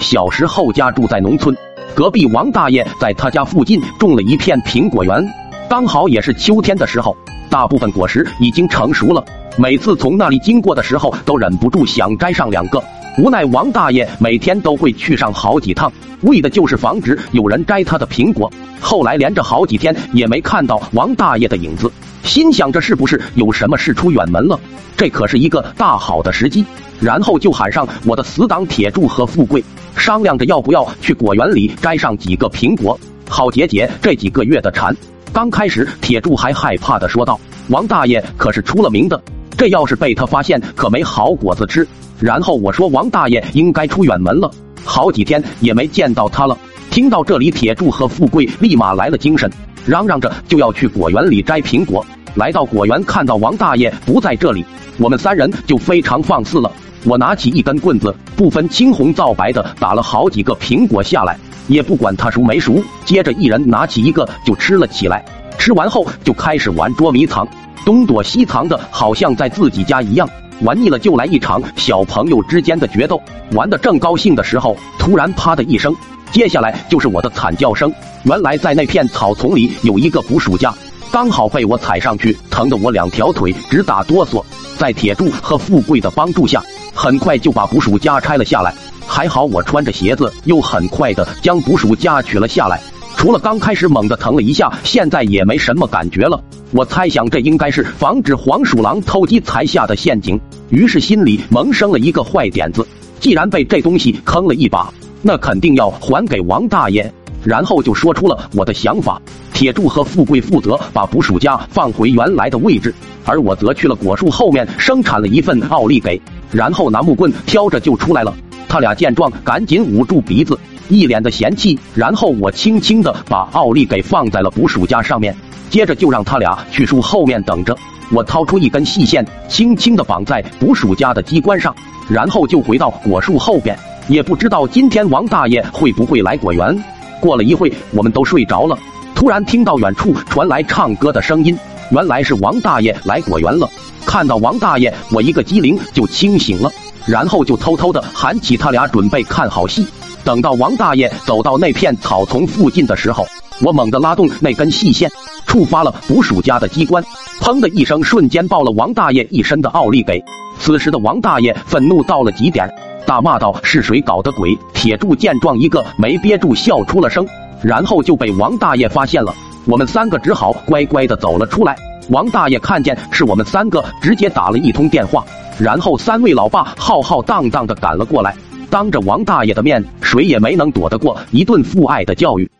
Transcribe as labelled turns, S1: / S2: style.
S1: 小时候家住在农村，隔壁王大爷在他家附近种了一片苹果园，刚好也是秋天的时候，大部分果实已经成熟了。每次从那里经过的时候，都忍不住想摘上两个。无奈王大爷每天都会去上好几趟，为的就是防止有人摘他的苹果。后来连着好几天也没看到王大爷的影子，心想着是不是有什么事出远门了？这可是一个大好的时机。然后就喊上我的死党铁柱和富贵，商量着要不要去果园里摘上几个苹果，好解解这几个月的馋。刚开始铁柱还害怕的说道：“王大爷可是出了名的，这要是被他发现，可没好果子吃。”然后我说：“王大爷应该出远门了，好几天也没见到他了。”听到这里，铁柱和富贵立马来了精神，嚷嚷着就要去果园里摘苹果。来到果园，看到王大爷不在这里，我们三人就非常放肆了。我拿起一根棍子，不分青红皂白的打了好几个苹果下来，也不管它熟没熟。接着一人拿起一个就吃了起来。吃完后就开始玩捉迷藏，东躲西藏的，好像在自己家一样。玩腻了就来一场小朋友之间的决斗。玩的正高兴的时候，突然啪的一声，接下来就是我的惨叫声。原来在那片草丛里有一个捕鼠夹，刚好被我踩上去，疼得我两条腿直打哆嗦。在铁柱和富贵的帮助下。很快就把捕鼠夹拆了下来，还好我穿着鞋子，又很快的将捕鼠夹取了下来。除了刚开始猛的疼了一下，现在也没什么感觉了。我猜想这应该是防止黄鼠狼偷鸡才下的陷阱，于是心里萌生了一个坏点子：既然被这东西坑了一把，那肯定要还给王大爷。然后就说出了我的想法。铁柱和富贵负责把捕鼠夹放回原来的位置，而我则去了果树后面生产了一份奥利给。然后拿木棍挑着就出来了。他俩见状，赶紧捂住鼻子，一脸的嫌弃。然后我轻轻的把奥利给放在了捕鼠夹上面，接着就让他俩去树后面等着。我掏出一根细线，轻轻的绑在捕鼠夹的机关上，然后就回到果树后边。也不知道今天王大爷会不会来果园。过了一会，我们都睡着了，突然听到远处传来唱歌的声音，原来是王大爷来果园了。看到王大爷，我一个机灵就清醒了，然后就偷偷的喊起他俩准备看好戏。等到王大爷走到那片草丛附近的时候，我猛地拉动那根细线，触发了捕鼠夹的机关，砰的一声，瞬间爆了王大爷一身的奥利给。此时的王大爷愤怒到了极点，大骂道：“是谁搞的鬼？”铁柱见状，一个没憋住笑出了声，然后就被王大爷发现了。我们三个只好乖乖的走了出来。王大爷看见是我们三个，直接打了一通电话，然后三位老爸浩浩荡荡的赶了过来，当着王大爷的面，谁也没能躲得过一顿父爱的教育。